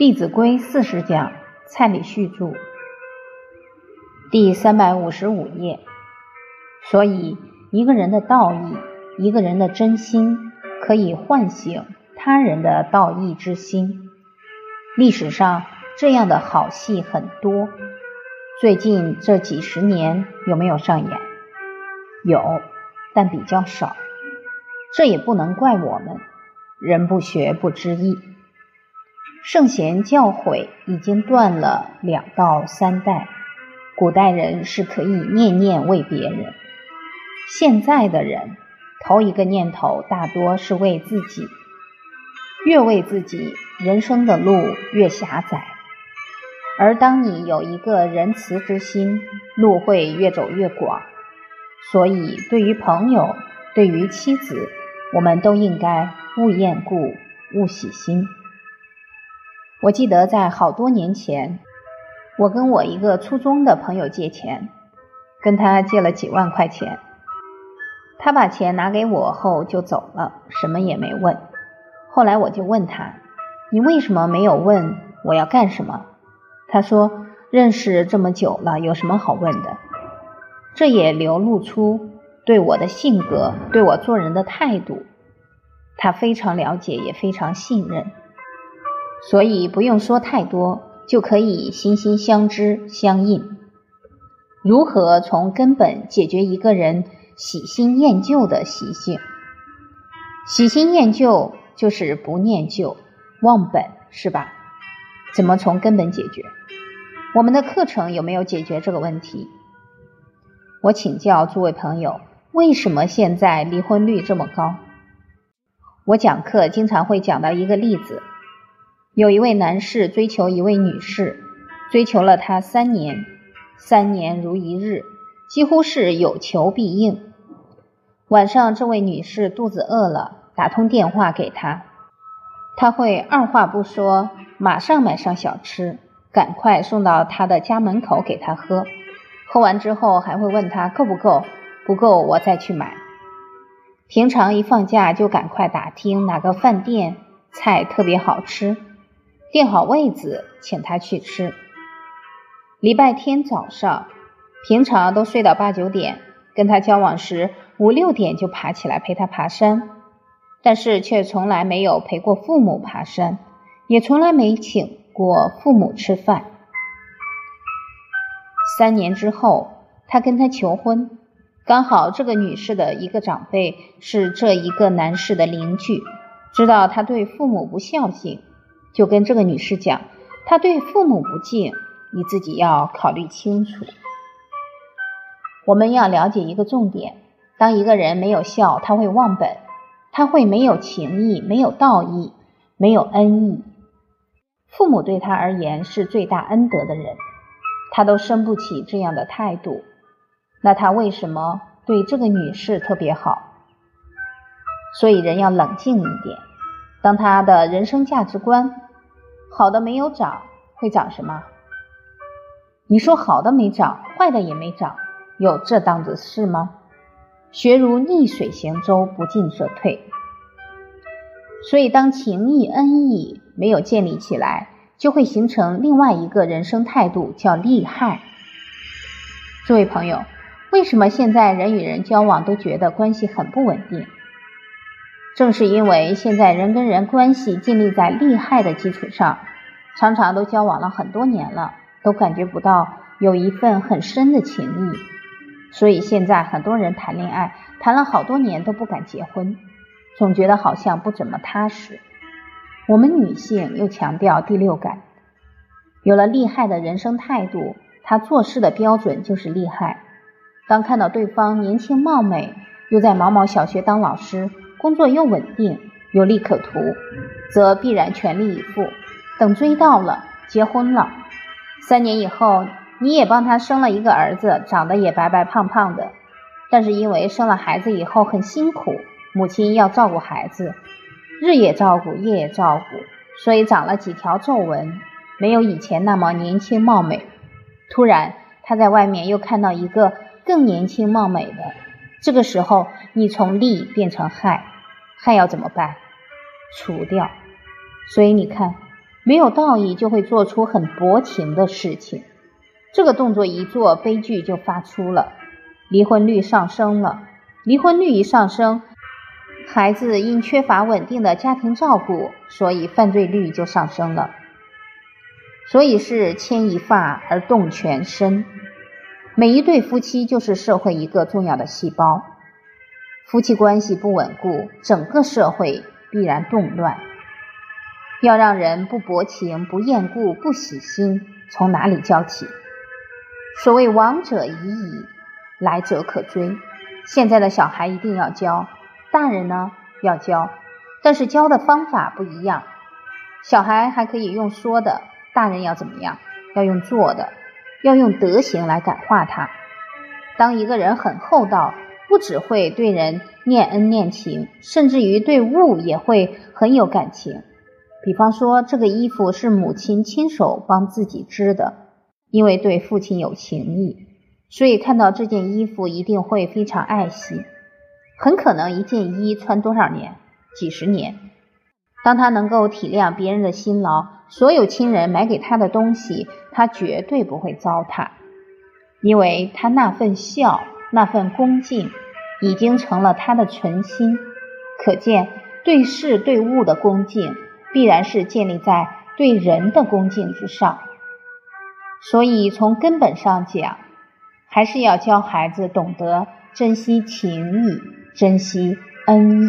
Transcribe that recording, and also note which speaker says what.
Speaker 1: 弟子规》四十讲，蔡礼旭著，第三百五十五页。所以，一个人的道义，一个人的真心，可以唤醒他人的道义之心。历史上这样的好戏很多，最近这几十年有没有上演？有，但比较少。这也不能怪我们，人不学不知义。圣贤教诲已经断了两到三代，古代人是可以念念为别人，现在的人头一个念头大多是为自己，越为自己，人生的路越狭窄。而当你有一个仁慈之心，路会越走越广。所以，对于朋友，对于妻子，我们都应该勿厌故，勿喜新。我记得在好多年前，我跟我一个初中的朋友借钱，跟他借了几万块钱。他把钱拿给我后就走了，什么也没问。后来我就问他：“你为什么没有问我要干什么？”他说：“认识这么久了，有什么好问的？”这也流露出对我的性格、对我做人的态度。他非常了解，也非常信任。所以不用说太多，就可以心心相知相印。如何从根本解决一个人喜新厌旧的习性？喜新厌旧就是不念旧、忘本，是吧？怎么从根本解决？我们的课程有没有解决这个问题？我请教诸位朋友，为什么现在离婚率这么高？我讲课经常会讲到一个例子。有一位男士追求一位女士，追求了她三年，三年如一日，几乎是有求必应。晚上，这位女士肚子饿了，打通电话给他，他会二话不说，马上买上小吃，赶快送到他的家门口给他喝。喝完之后，还会问他够不够，不够我再去买。平常一放假就赶快打听哪个饭店菜特别好吃。订好位子，请他去吃。礼拜天早上，平常都睡到八九点，跟他交往时五六点就爬起来陪他爬山，但是却从来没有陪过父母爬山，也从来没请过父母吃饭。三年之后，他跟他求婚，刚好这个女士的一个长辈是这一个男士的邻居，知道他对父母不孝敬。就跟这个女士讲，她对父母不敬，你自己要考虑清楚。我们要了解一个重点：当一个人没有孝，他会忘本，他会没有情义、没有道义、没有恩义。父母对他而言是最大恩德的人，他都生不起这样的态度，那他为什么对这个女士特别好？所以人要冷静一点。当他的人生价值观好的没有长，会长什么？你说好的没长，坏的也没长，有这档子事吗？学如逆水行舟，不进则退。所以，当情义恩义没有建立起来，就会形成另外一个人生态度，叫利害。诸位朋友，为什么现在人与人交往都觉得关系很不稳定？正是因为现在人跟人关系建立在利害的基础上，常常都交往了很多年了，都感觉不到有一份很深的情谊，所以现在很多人谈恋爱谈了好多年都不敢结婚，总觉得好像不怎么踏实。我们女性又强调第六感，有了利害的人生态度，她做事的标准就是利害。当看到对方年轻貌美，又在某某小学当老师。工作又稳定，有利可图，则必然全力以赴。等追到了，结婚了，三年以后，你也帮他生了一个儿子，长得也白白胖胖的。但是因为生了孩子以后很辛苦，母亲要照顾孩子，日也照顾，夜也照顾，所以长了几条皱纹，没有以前那么年轻貌美。突然，他在外面又看到一个更年轻貌美的，这个时候，你从利变成害。害要怎么办？除掉。所以你看，没有道义就会做出很薄情的事情。这个动作一做，悲剧就发出了，离婚率上升了。离婚率一上升，孩子因缺乏稳定的家庭照顾，所以犯罪率就上升了。所以是牵一发而动全身。每一对夫妻就是社会一个重要的细胞，夫妻关系不稳固，整个社会必然动乱。要让人不薄情、不厌故、不喜心，从哪里教起？所谓往者已矣，来者可追。现在的小孩一定要教，大人呢要教，但是教的方法不一样。小孩还可以用说的，大人要怎么样？要用做的。要用德行来感化他。当一个人很厚道，不只会对人念恩念情，甚至于对物也会很有感情。比方说，这个衣服是母亲亲手帮自己织的，因为对父亲有情谊，所以看到这件衣服一定会非常爱惜。很可能一件衣穿多少年？几十年。当他能够体谅别人的辛劳，所有亲人买给他的东西。他绝对不会糟蹋，因为他那份孝、那份恭敬，已经成了他的存心。可见，对事对物的恭敬，必然是建立在对人的恭敬之上。所以，从根本上讲，还是要教孩子懂得珍惜情谊，珍惜恩义。